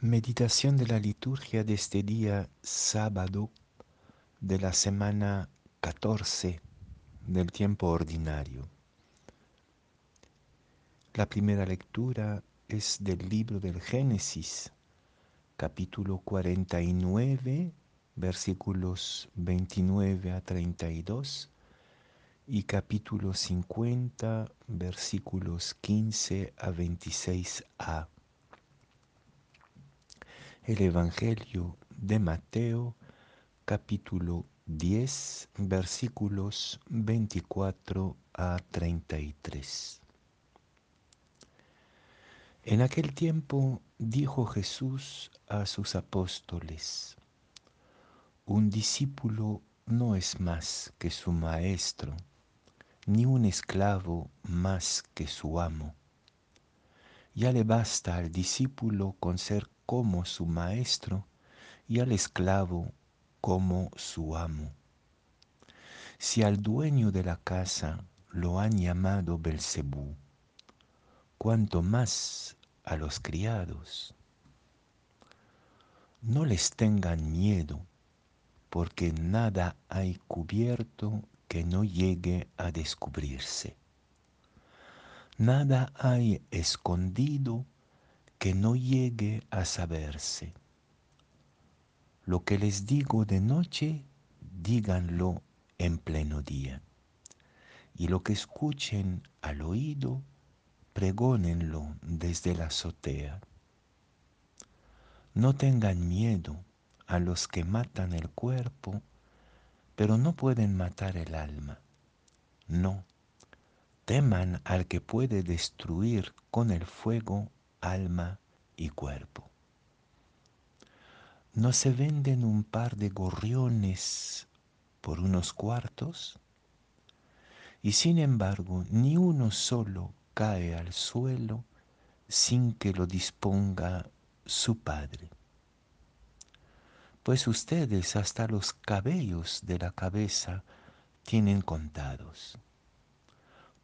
Meditación de la liturgia de este día sábado de la semana 14 del tiempo ordinario. La primera lectura es del libro del Génesis, capítulo 49, versículos 29 a 32 y capítulo 50, versículos 15 a 26a. El Evangelio de Mateo, capítulo 10, versículos 24 a 33. En aquel tiempo dijo Jesús a sus apóstoles, un discípulo no es más que su maestro, ni un esclavo más que su amo. Ya le basta al discípulo con ser como su maestro y al esclavo como su amo. Si al dueño de la casa lo han llamado Belcebú, cuanto más a los criados. No les tengan miedo, porque nada hay cubierto que no llegue a descubrirse. Nada hay escondido que no llegue a saberse. Lo que les digo de noche, díganlo en pleno día. Y lo que escuchen al oído, pregónenlo desde la azotea. No tengan miedo a los que matan el cuerpo, pero no pueden matar el alma. No, teman al que puede destruir con el fuego alma y cuerpo. ¿No se venden un par de gorriones por unos cuartos? Y sin embargo, ni uno solo cae al suelo sin que lo disponga su Padre. Pues ustedes hasta los cabellos de la cabeza tienen contados.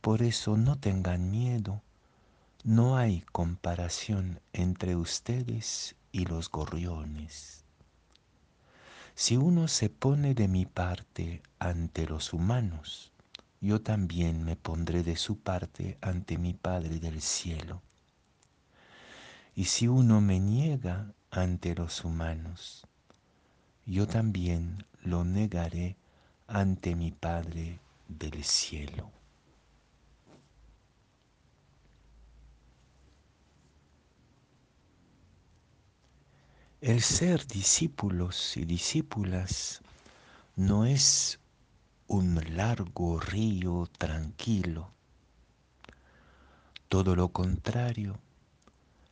Por eso no tengan miedo no hay comparación entre ustedes y los gorriones. Si uno se pone de mi parte ante los humanos, yo también me pondré de su parte ante mi Padre del cielo. Y si uno me niega ante los humanos, yo también lo negaré ante mi Padre del cielo. El ser discípulos y discípulas no es un largo río tranquilo. Todo lo contrario,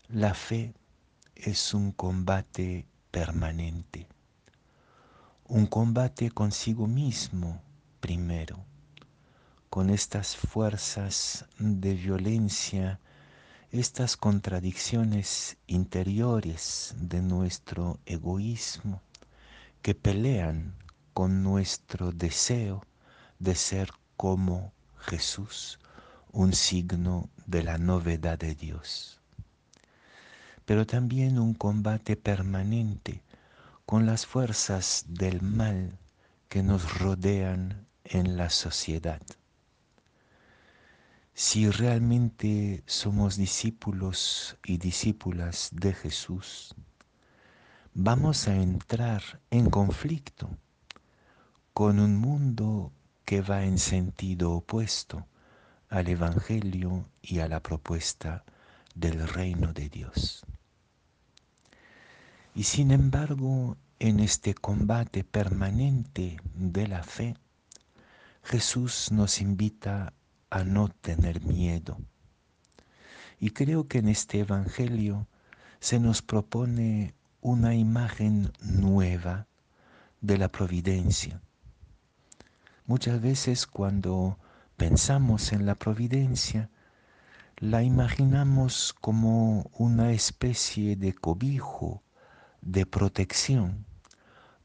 la fe es un combate permanente, un combate consigo mismo primero, con estas fuerzas de violencia estas contradicciones interiores de nuestro egoísmo que pelean con nuestro deseo de ser como Jesús, un signo de la novedad de Dios. Pero también un combate permanente con las fuerzas del mal que nos rodean en la sociedad si realmente somos discípulos y discípulas de Jesús, vamos a entrar en conflicto con un mundo que va en sentido opuesto al Evangelio y a la propuesta del reino de Dios. Y sin embargo, en este combate permanente de la fe, Jesús nos invita a no tener miedo. Y creo que en este Evangelio se nos propone una imagen nueva de la providencia. Muchas veces cuando pensamos en la providencia, la imaginamos como una especie de cobijo, de protección,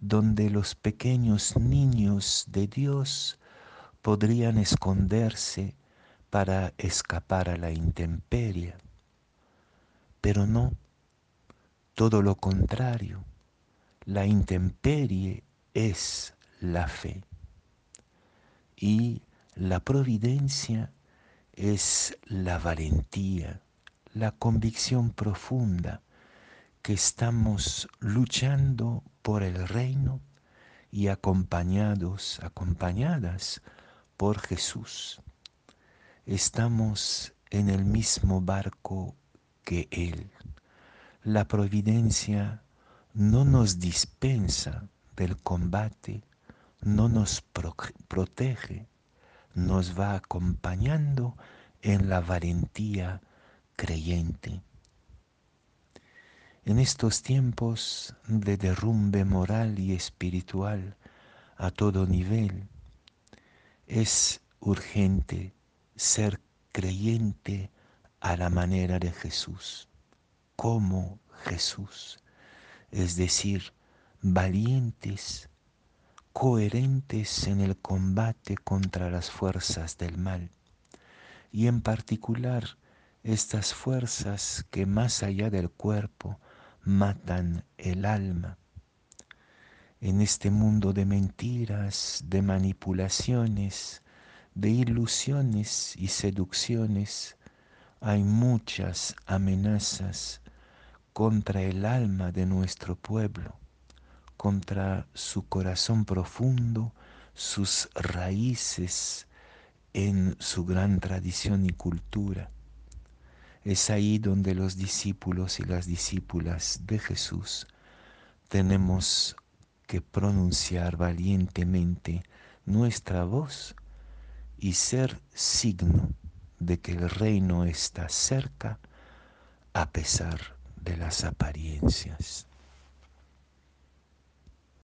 donde los pequeños niños de Dios podrían esconderse para escapar a la intemperie. Pero no, Todo lo contrario, la intemperie es la fe y la providencia es la valentía, la convicción profunda que estamos luchando por el reino y acompañados, acompañadas por Jesús. Estamos en el mismo barco que Él. La providencia no nos dispensa del combate, no nos protege, nos va acompañando en la valentía creyente. En estos tiempos de derrumbe moral y espiritual a todo nivel, es urgente ser creyente a la manera de Jesús, como Jesús, es decir, valientes, coherentes en el combate contra las fuerzas del mal, y en particular estas fuerzas que más allá del cuerpo matan el alma. En este mundo de mentiras, de manipulaciones, de ilusiones y seducciones, hay muchas amenazas contra el alma de nuestro pueblo, contra su corazón profundo, sus raíces en su gran tradición y cultura. Es ahí donde los discípulos y las discípulas de Jesús tenemos que pronunciar valientemente nuestra voz y ser signo de que el reino está cerca a pesar de las apariencias.